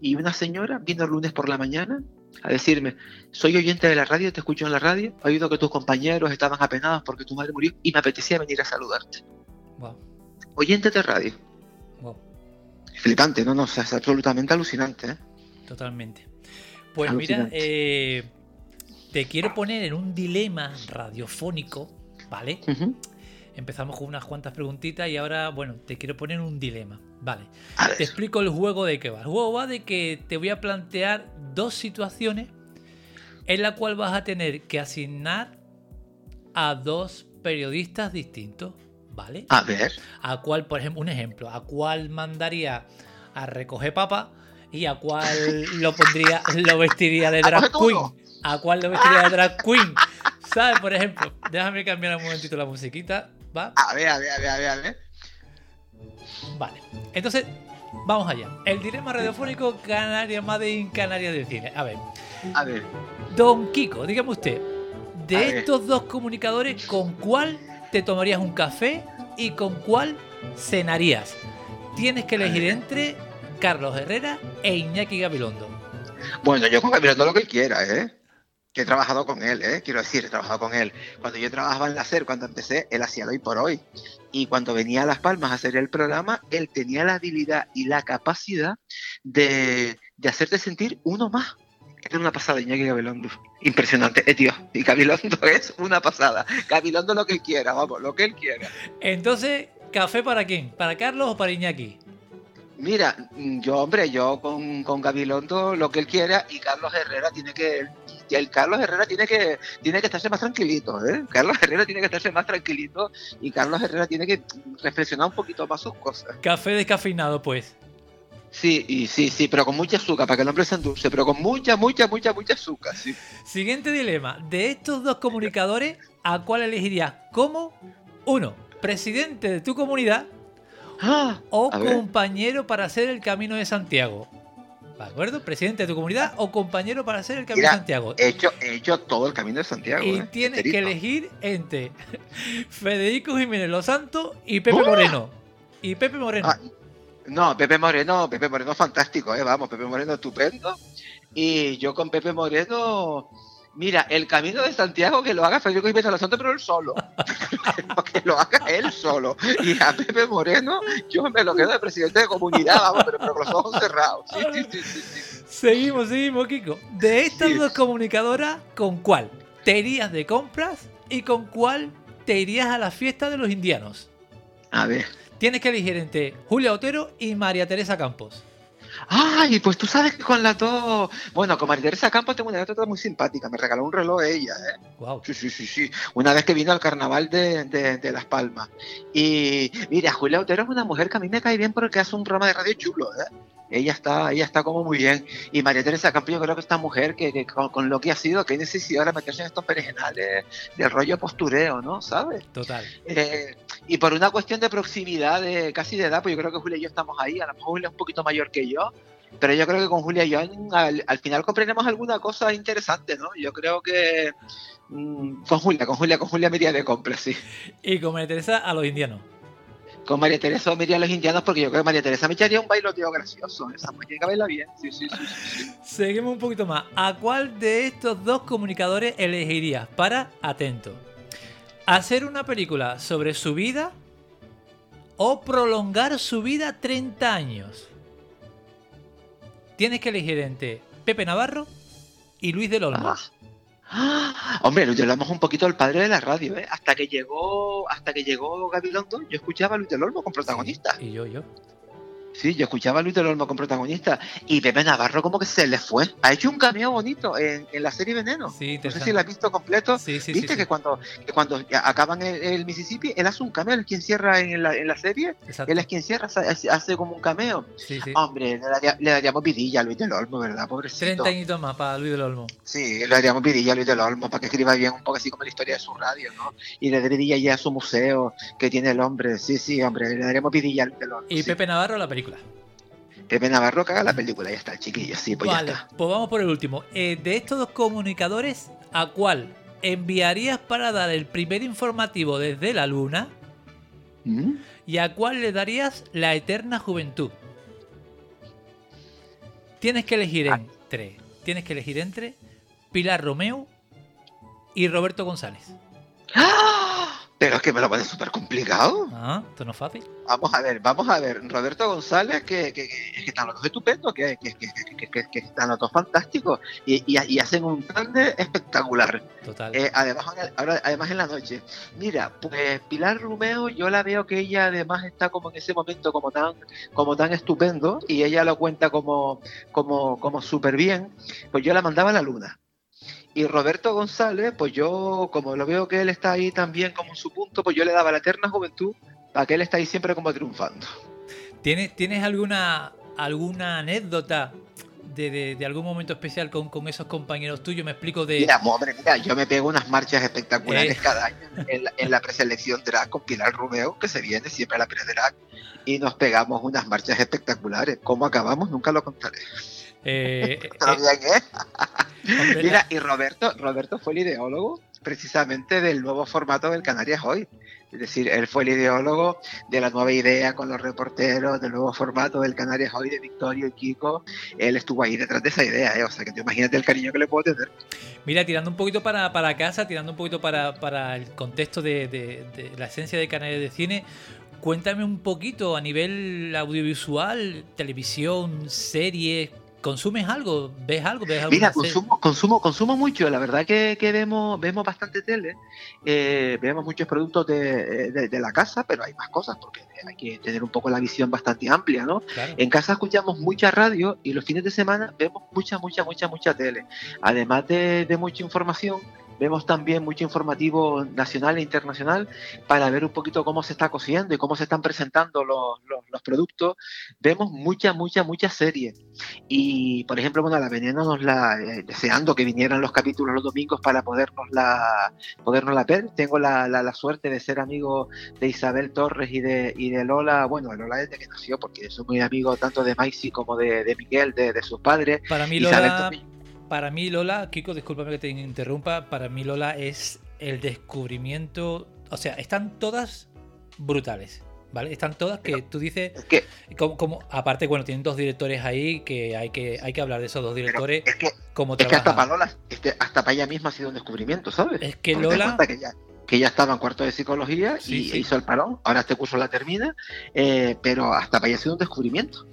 Y una señora vino el lunes por la mañana a decirme, soy oyente de la radio, te escucho en la radio, he oído que tus compañeros estaban apenados porque tu madre murió y me apetecía venir a saludarte. Wow. Oyente de radio. Wow. Flipante, no, no, o sea, es absolutamente alucinante. ¿eh? Totalmente. Pues mira, eh, te quiero poner en un dilema radiofónico, ¿vale? Empezamos con unas cuantas preguntitas y ahora, bueno, te quiero poner en un dilema, ¿vale? Te explico el juego de qué va. El juego va de que te voy a plantear dos situaciones en la cual vas a tener que asignar a dos periodistas distintos, ¿vale? A ver. A cuál, por ejemplo, un ejemplo, a cuál mandaría a recoger papa y a cuál lo pondría, lo vestiría de drag queen. A cuál lo vestiría de drag queen. ¿Sabes? Por ejemplo, déjame cambiar un momentito la musiquita, ¿va? A ver, a ver, a ver, a ver, a ver. Vale. Entonces, vamos allá. El dilema radiofónico Canarias Made in Canarias del Cine. A ver, A ver. Don Kiko, dígame usted, de A ver. estos dos comunicadores, ¿con cuál te tomarías un café y con cuál cenarías? Tienes que elegir entre Carlos Herrera e Iñaki Gabilondo. Bueno, yo con Gabriel todo lo que él quiera, ¿eh? Que he trabajado con él, ¿eh? Quiero decir, he trabajado con él. Cuando yo trabajaba en la SER, cuando empecé, él hacía el hoy por hoy. Y cuando venía a Las Palmas a hacer el programa, él tenía la habilidad y la capacidad de, de hacerte sentir uno más. Era una pasada, Iñaki Gabilondo. Impresionante, eh, tío. Y Gabilondo es una pasada. Gabilondo lo que él quiera, vamos, lo que él quiera. Entonces, ¿café para quién? ¿Para Carlos o para Iñaki? Mira, yo, hombre, yo con, con Gabilondo lo que él quiera y Carlos Herrera tiene que. y el Carlos Herrera tiene que tiene que estarse más tranquilito, ¿eh? Carlos Herrera tiene que estarse más tranquilito y Carlos Herrera tiene que reflexionar un poquito más sus cosas. Café descafeinado, pues. Sí, y sí, sí, pero con mucha azúcar, para que el hombre se endulce, pero con mucha, mucha, mucha, mucha azúcar, sí. Siguiente dilema. De estos dos comunicadores, ¿a cuál elegirías como uno, presidente de tu comunidad Ah, o a ver. compañero para hacer el camino de Santiago? ¿De acuerdo? Presidente de tu comunidad o compañero para hacer el camino Mira, de Santiago. He hecho, he hecho todo el camino de Santiago. Y ¿eh? tienes que elegir entre Federico Jiménez Los Santos y Pepe ¡Oh! Moreno. Y Pepe Moreno. Ah, No, Pepe Moreno, Pepe Moreno fantástico, ¿eh? vamos, Pepe Moreno estupendo. Y yo con Pepe Moreno, mira, el camino de Santiago que lo haga Federico Jiménez Santos, pero él solo. que lo haga él solo. Y a Pepe Moreno, yo me lo quedo de presidente de comunidad, vamos, pero, pero con los ojos cerrados. Sí, sí, sí, sí, sí. Seguimos, seguimos, Kiko. De estas dos comunicadoras, ¿con cuál te irías de compras y con cuál te irías a la fiesta de los indianos? A ver. Tienes que elegir entre Julia Otero y María Teresa Campos. Ay, pues tú sabes que con las dos. Bueno, con María Teresa Campos tengo una anécdota muy simpática. Me regaló un reloj ella, ¿eh? Wow. Sí, sí, sí, sí. Una vez que vino al carnaval de, de- de Las Palmas. Y mira, Julia Otero es una mujer que a mí me cae bien porque hace un programa de radio chulo, ¿eh? Ella está, ella está como muy bien. Y María Teresa Campos, yo creo que esta mujer que, que con, con lo que ha sido, que necesidad de meterse en estos perengenales del rollo postureo, ¿no? ¿Sabes? Total. Eh, y por una cuestión de proximidad, de casi de edad, pues yo creo que Julia y yo estamos ahí. A lo mejor Julia es un poquito mayor que yo, pero yo creo que con Julia y yo al, al final compraremos alguna cosa interesante, ¿no? Yo creo que mm, con Julia, con Julia, con Julia me iría de compra, sí. Y con María Teresa a los indianos. Con María Teresa iría a los indianos porque yo creo que María Teresa me echaría un bailoteo gracioso. Esa muñeca baila bien. Sí, sí, sí, sí, sí. Seguimos un poquito más. ¿A cuál de estos dos comunicadores elegirías para, atento, hacer una película sobre su vida o prolongar su vida 30 años? Tienes que elegir entre Pepe Navarro y Luis del Olmo. Ah. Ah, Hombre, Luis Olmo un poquito el padre de la radio, ¿eh? Hasta que llegó, hasta que llegó Gabilondo, yo escuchaba a Luis del Olmo con protagonista. Y yo, yo. Sí, yo escuchaba a Luis del Olmo con protagonista. Y Pepe Navarro como que se le fue. Ha hecho un cameo bonito en, en la serie Veneno. Sí, no sé si la has visto completo. Sí, sí, sí, Viste que cuando, que cuando acaban el, el Mississippi, él hace un cameo, él es quien cierra en la, en la serie. Exacto. Él es quien cierra, hace, hace como un cameo. Sí, sí. Hombre, le, daría- le daríamos vidilla a Luis del Olmo, ¿verdad? Pobrecito. 30 añitos más para Luis del Olmo. Sí, le daríamos vidilla a Luis del Olmo para que escriba bien un poco así como la historia de su radio, ¿no? Y le daría ya a su museo que tiene el hombre. Sí, sí, hombre, le daríamos vidilla a Luis del Olmo. Y. Pepe Navarro la película. Pepe Navarro que haga la película, ya está, chiquillo. Sí, pues vale, ya está. pues vamos por el último. Eh, de estos dos comunicadores, ¿a cuál enviarías para dar el primer informativo desde la luna ¿Mm? y a cuál le darías la eterna juventud? Tienes que elegir Ah. entre tienes que elegir entre Pilar Romeo y Roberto González. ¡Ah! Pero es que me lo pone súper complicado. Ah, esto no es fácil. Vamos a ver, vamos a ver. Roberto González, que, que, que- que están los dos estupendos, que, que, están los dos fantásticos y, y- y hacen un plan de espectacular. Total. Eh, además, ahora, ahora- además en la noche. Mira, pues Pilar Romeo, yo la veo que ella además está como en ese momento como tan, como tan estupendo y ella lo cuenta como, como, como súper bien. Pues yo la mandaba a la luna. Y Roberto González, pues yo, como lo veo que él está ahí también como en su punto, pues yo le daba la eterna juventud para que él está ahí siempre como triunfando. ¿Tienes, ¿Tienes alguna, alguna anécdota de, de- de algún momento especial con, con esos compañeros tuyos? Me explico de... Mira, hombre, mira, yo me pego unas marchas espectaculares Eh. cada año en la, en la preselección drag con Pilar Romeo, que se viene siempre a la pre-drag, y nos pegamos unas marchas espectaculares. ¿Cómo acabamos? Nunca lo contaré. Eh, eh, bien, Mira, y Roberto, Roberto fue el ideólogo precisamente del nuevo formato del Canarias Hoy. Es decir, él fue el ideólogo de la nueva idea con los reporteros, del nuevo formato del Canarias Hoy de Victorio y Kiko. Él estuvo ahí detrás de esa idea, ¿eh? O sea, que tú imagínate el cariño que le puedo tener. Mira, tirando un poquito para, para casa, tirando un poquito para, para el contexto de, de- de la esencia de Canales de Cine, cuéntame un poquito a nivel audiovisual, televisión, series, ¿consumes algo? ¿Ves algo? ¿Ves Mira, consumo, consumo, consumo mucho. La verdad que, que vemos, vemos bastante tele, eh, vemos muchos productos de, de- de la casa, pero hay más cosas porque hay que tener un poco la visión bastante amplia, ¿no? Claro. En casa escuchamos mucha radio y los fines de semana vemos mucha, mucha, mucha, mucha tele. Además de, de mucha información, vemos también mucho informativo nacional e internacional para ver un poquito cómo se está cociendo y cómo se están presentando los, los- los productos. Vemos mucha, mucha, mucha serie. Y, por ejemplo, bueno, la Veneno nos la, eh, deseando que vinieran los capítulos los domingos para podernos la, podernos la ver. Tengo la, la- la suerte de ser amigo de Isabel Torres y de, y de Lola, bueno, de Lola desde que nació, porque soy muy amigo tanto de Maisy como de, de Miguel, de, de sus padres. Para mí, Lola, para mí, Lola, Kiko, discúlpame que te interrumpa, para mí Lola es el descubrimiento, o sea, están todas brutales, ¿vale? Están todas que tú dices, es que, como, como- aparte, bueno, tienen dos directores ahí que hay que, hay que hablar de esos dos directores, es que, cómo es que hasta para. Lola, este, hasta para ella misma ha sido un descubrimiento, ¿sabes? Es que Porque Lola, que ya, que estaba en cuarto de psicología Sí, y sí. hizo el parón, ahora este curso la termina, eh, pero hasta para ella ha sido un descubrimiento.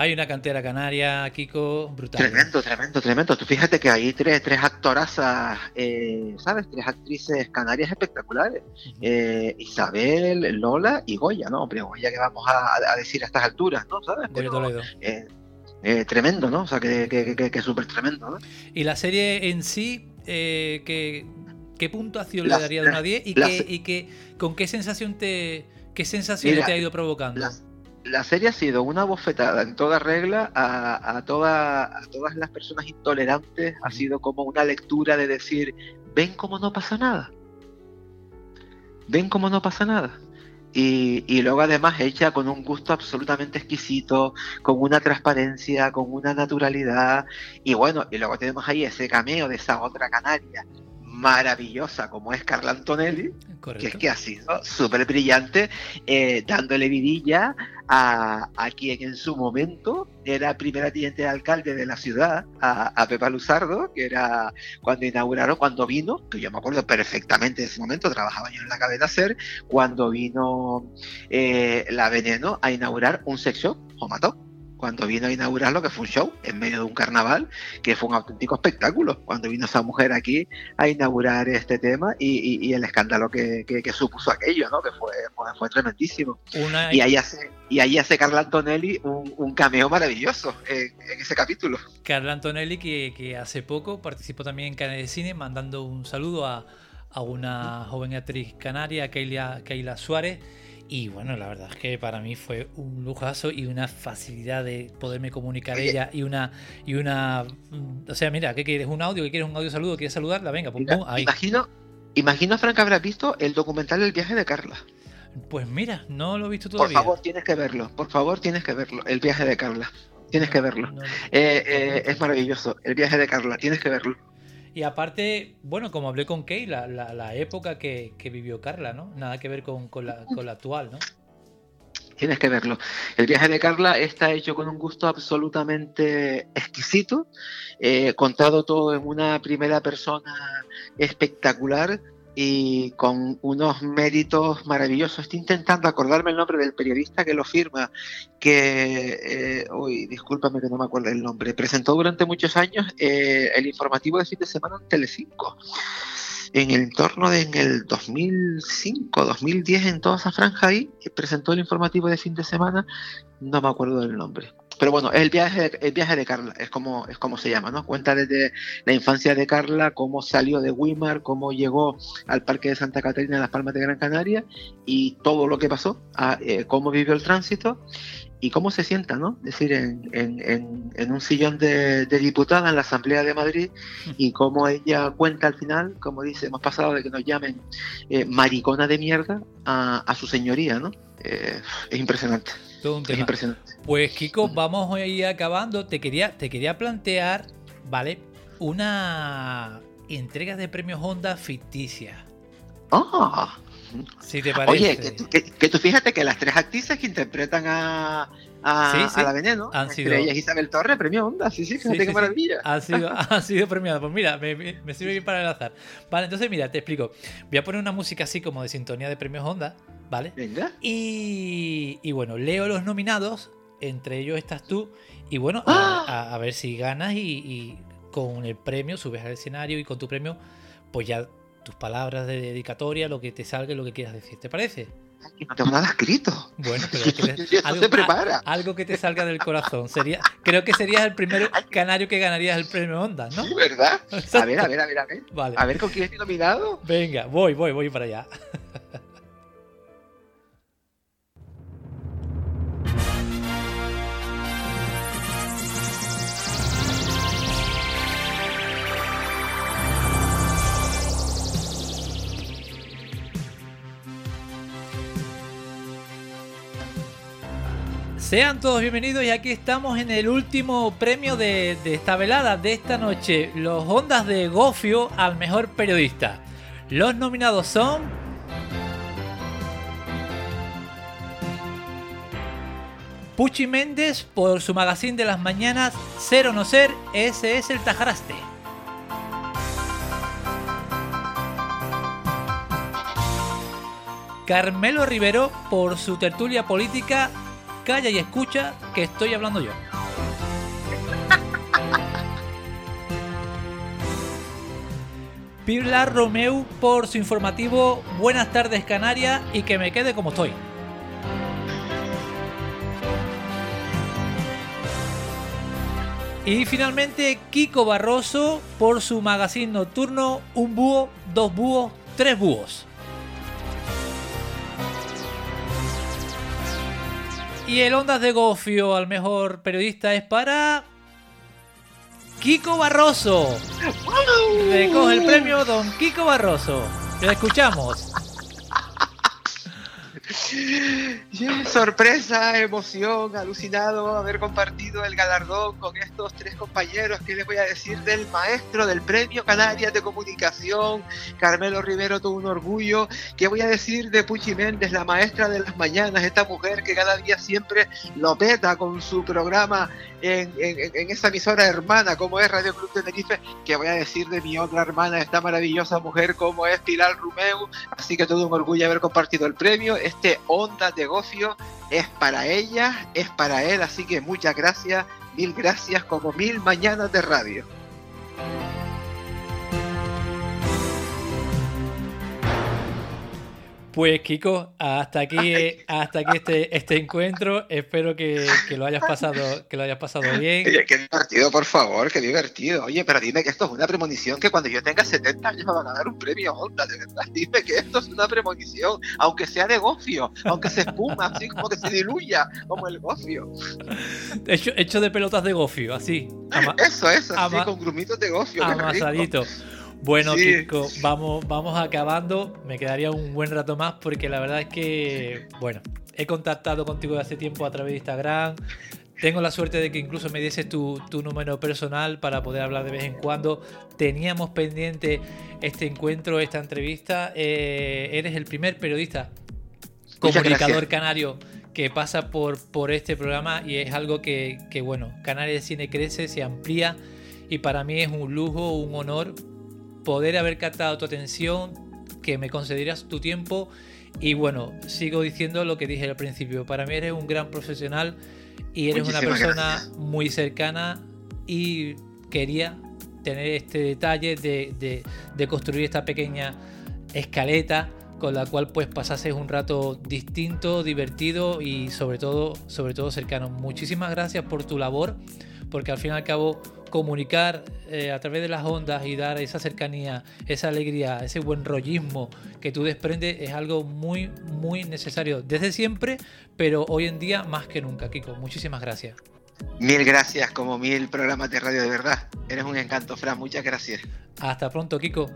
Hay una cantera canaria, Kiko, brutal. Tremendo, tremendo, tremendo. Tú fíjate que hay tres, tres actorazas, eh, ¿sabes? Tres actrices canarias espectaculares. Eh, Isabel, Lola y Goya, ¿no? Hombre, Goya que vamos a, a decir a estas alturas, ¿no? ¿Sabes? Goya Pero, Toledo. eh, eh, tremendo, ¿no? O sea, que, que, que, que súper tremendo, ¿no? Y la serie en sí, eh, ¿qué, qué puntuación La- le daría de 1 a 10? ¿Y, la y qué, con qué sensación te qué sensación Mira, te ha ido provocando? La serie ha sido una bofetada en toda regla a, a, toda- a todas las personas intolerantes. Ha sido como una lectura de decir, ven cómo no pasa nada. Ven cómo no pasa nada. Y, y luego además hecha con un gusto absolutamente exquisito, con una transparencia, con una naturalidad. Y bueno, y luego tenemos ahí ese cameo de esa otra canaria maravillosa como es Carla Antonelli, que es que ha sido súper brillante, eh, dándole vidilla a, a quien en su momento era primera teniente de alcalde de la ciudad, a, a Pepa Luzardo, que era cuando inauguraron, cuando vino, que yo me acuerdo perfectamente de ese momento, trabajaba yo en la cadena SER, cuando vino eh, la Veneno a inaugurar un sex shop, Jomató. Cuando vino a inaugurar lo que fue un show en medio de un carnaval, que fue un auténtico espectáculo. Cuando vino esa mujer aquí a inaugurar este tema y, y- y el escándalo que, que- que supuso aquello, ¿no? Que fue, fue, fue tremendísimo. Una, Y ahí hace, y ahí hace Carla Antonelli un, un cameo maravilloso en, en ese capítulo. Carla Antonelli, que, que hace poco participó también en Canal de Cine, mandando un saludo a, a una joven actriz canaria, Keila, Keila Suárez. Y bueno, la verdad es que para mí fue un lujazo y una facilidad de poderme comunicar Oye. ella y una y una mm, o sea, mira, ¿qué quieres? ¿Un audio? ¿Qué quieres? ¿Un audio saludo? ¿Quieres saludarla? Venga, pum, pum, ahí. imagino, imagino, Frank, habrás visto el documental El viaje de Carla. Pues mira, no lo he visto Por todavía. favor, tienes que verlo. Por favor, tienes que verlo. El viaje de Carla. Tienes que verlo. No- Eh, eh, es maravilloso. El viaje de Carla. Tienes que verlo. Y aparte, bueno, como hablé con Kay, la, la- la época que, que vivió Carla, ¿no? Nada que ver con, con la, con la actual, ¿no? Tienes que verlo. El viaje de Carla está hecho con un gusto absolutamente exquisito, eh, contado todo en una primera persona espectacular y con unos méritos maravillosos. Estoy intentando acordarme el nombre del periodista que lo firma, que, eh, uy, discúlpame que no me acuerdo el nombre, presentó durante muchos años eh, el informativo de fin de semana en Telecinco en el entorno de en el 2005, 2010, en toda esa franja ahí, presentó el informativo de fin de semana, no me acuerdo del nombre. Pero bueno, el viaje, el viaje de Carla, es como, es como se llama, ¿no? Cuenta desde la infancia de Carla, cómo salió de Weimar, cómo llegó al Parque de Santa Catarina en Las Palmas de Gran Canaria y todo lo que pasó, eh, cómo vivió el tránsito y cómo se sienta, ¿no? Es decir, en, en, en, en un sillón de, de, diputada en la Asamblea de Madrid y cómo ella cuenta al final, como dice, hemos pasado de que nos llamen eh, maricona de mierda a, a, su señoría, ¿no? Eh, es impresionante. Todo un tema. Es impresionante. Pues Kiko, vamos a ir acabando. Te quería, te quería plantear, ¿vale? Una entrega de premios Honda ficticia. ¡Ah! Si te parece. Oye, que tú, que, que tú, fíjate que las tres actrices que interpretan a, a, sí, sí. a la Veneno, han entre sido... ellas Isabel Torre, premio Onda, sí, sí, fíjate qué maravilla. Han sido, han sido premiadas. Pues mira, me, me, sirve bien para el azar. Vale, entonces mira, te explico. Voy a poner una música así como de sintonía de premios Honda, ¿vale? Venga. Y, y bueno, leo los nominados, entre ellos estás tú, y bueno, ¡Ah! a, a, a, ver si ganas y, y con el premio subes al escenario y con tu premio, pues ya tus palabras de dedicatoria, lo que te salga, lo que quieras decir. ¿Te parece? No tengo nada escrito. Bueno, pero es que algo, se prepara. A, algo que te salga del corazón. Sería, creo que serías el primer canario que ganarías el premio Onda, ¿no? Sí, ¿verdad? A ver, a ver, a ver, a ver. Vale. A ver con quién estoy nominado. Venga, voy, voy, voy para allá. Sean todos bienvenidos y aquí estamos en el último premio de, de, esta velada, de esta noche, los Ondas de Gofio al mejor periodista. Los nominados son... Puchi Méndez por su magazine de las mañanas Ser o no ser, ese es el Tajaraste. Carmelo Rivero por su tertulia política Calla y escucha que estoy hablando yo. Pilar Romeu por su informativo Buenas tardes Canarias y que me quede como estoy. Y finalmente Kiko Barroso por su magazine nocturno Un búho, dos búhos, tres búhos. Y el Ondas de Gofio al mejor periodista es para. Kiko Barroso. Recoge el premio Don Kiko Barroso. Lo escuchamos. Sorpresa, emoción, alucinado haber compartido el galardón con estos tres compañeros. ¿Qué les voy a decir del maestro del Premio Canarias de Comunicación, Carmelo Rivero, todo un orgullo? ¿Qué voy a decir de Puchi Méndez, la maestra de las mañanas, esta mujer que cada día siempre lo peta con su programa en, esa emisora hermana como es Radio Club Tenerife? ¿Qué voy a decir de mi otra hermana, esta maravillosa mujer como es Pilar Rumeu? Así que todo un orgullo haber compartido el premio. Este Onda de Gofio es para ella, es para él, así que muchas gracias, mil gracias, como mil mañanas de radio. Pues Kiko, hasta aquí, hasta aquí este, este encuentro. Espero que, que, lo hayas pasado, que lo hayas pasado bien. Oye, qué divertido, por favor, qué divertido. Oye, pero dime que esto es una premonición, que cuando yo tenga 70 años me van a dar un premio Honda, de verdad. Dime que esto es una premonición, aunque sea de gofio, aunque se espuma, así como que se diluya, como el gofio. Hecho, hecho de pelotas de gofio, así. Ama eso, eso, así, con grumitos de gofio. Amasadito. Bueno, sí. Kiko, vamos, vamos acabando. Me quedaría un buen rato más porque la verdad es que, bueno, he contactado contigo de hace tiempo a través de Instagram. Tengo la suerte de que incluso me dieses tu, tu número personal para poder hablar de vez en cuando. Teníamos pendiente este encuentro, esta entrevista. Eh, eres el primer periodista, comunicador canario que pasa por, por este programa y es algo que, que, bueno, de Cine crece, se amplía y para mí es un lujo, un honor poder haber captado tu atención, que me concedieras tu tiempo. Y bueno, sigo diciendo lo que dije al principio, para mí eres un gran profesional y eres una persona muy cercana y quería tener este detalle de, de, construir esta pequeña escaleta con la cual pues pasases un rato distinto, divertido y sobre todo, sobre todo cercano. Muchísimas gracias por tu labor, porque al fin y al cabo comunicar eh, a través de las ondas y dar esa cercanía, esa alegría, ese buen rollismo que tú desprendes es algo muy, muy necesario desde siempre, pero hoy en día más que nunca, Kiko. Muchísimas gracias. Mil gracias, como mil programas de radio de verdad. Eres un encanto, Fran. Muchas gracias. Hasta pronto, Kiko.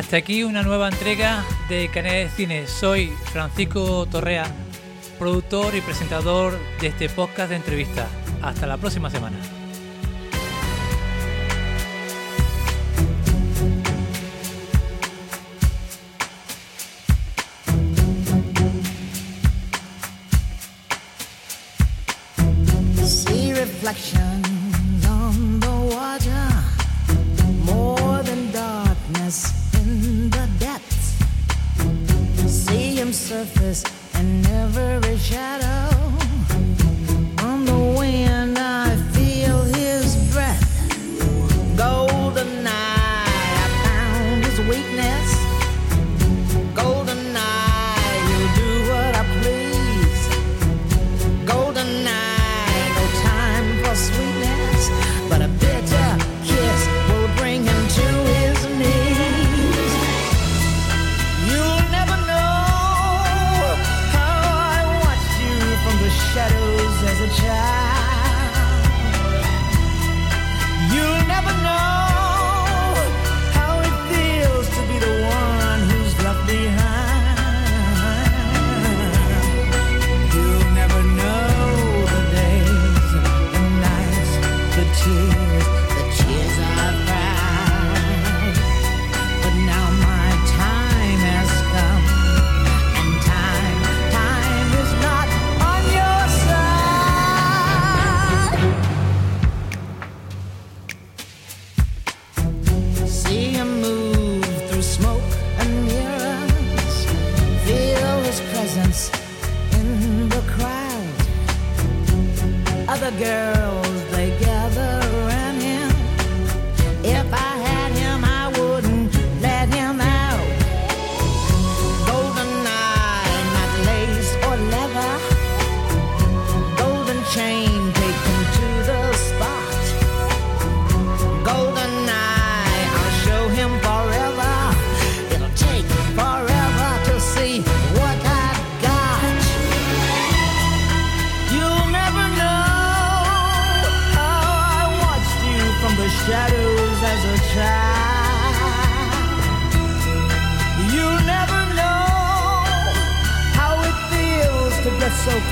Hasta aquí una nueva entrega de Canal de Cine. Soy Francisco Torrea, productor y presentador de este podcast de entrevista. Hasta la próxima semana. surface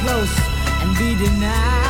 close and be denied.